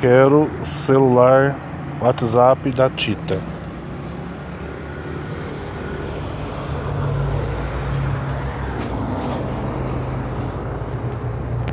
quero celular WhatsApp da Tita.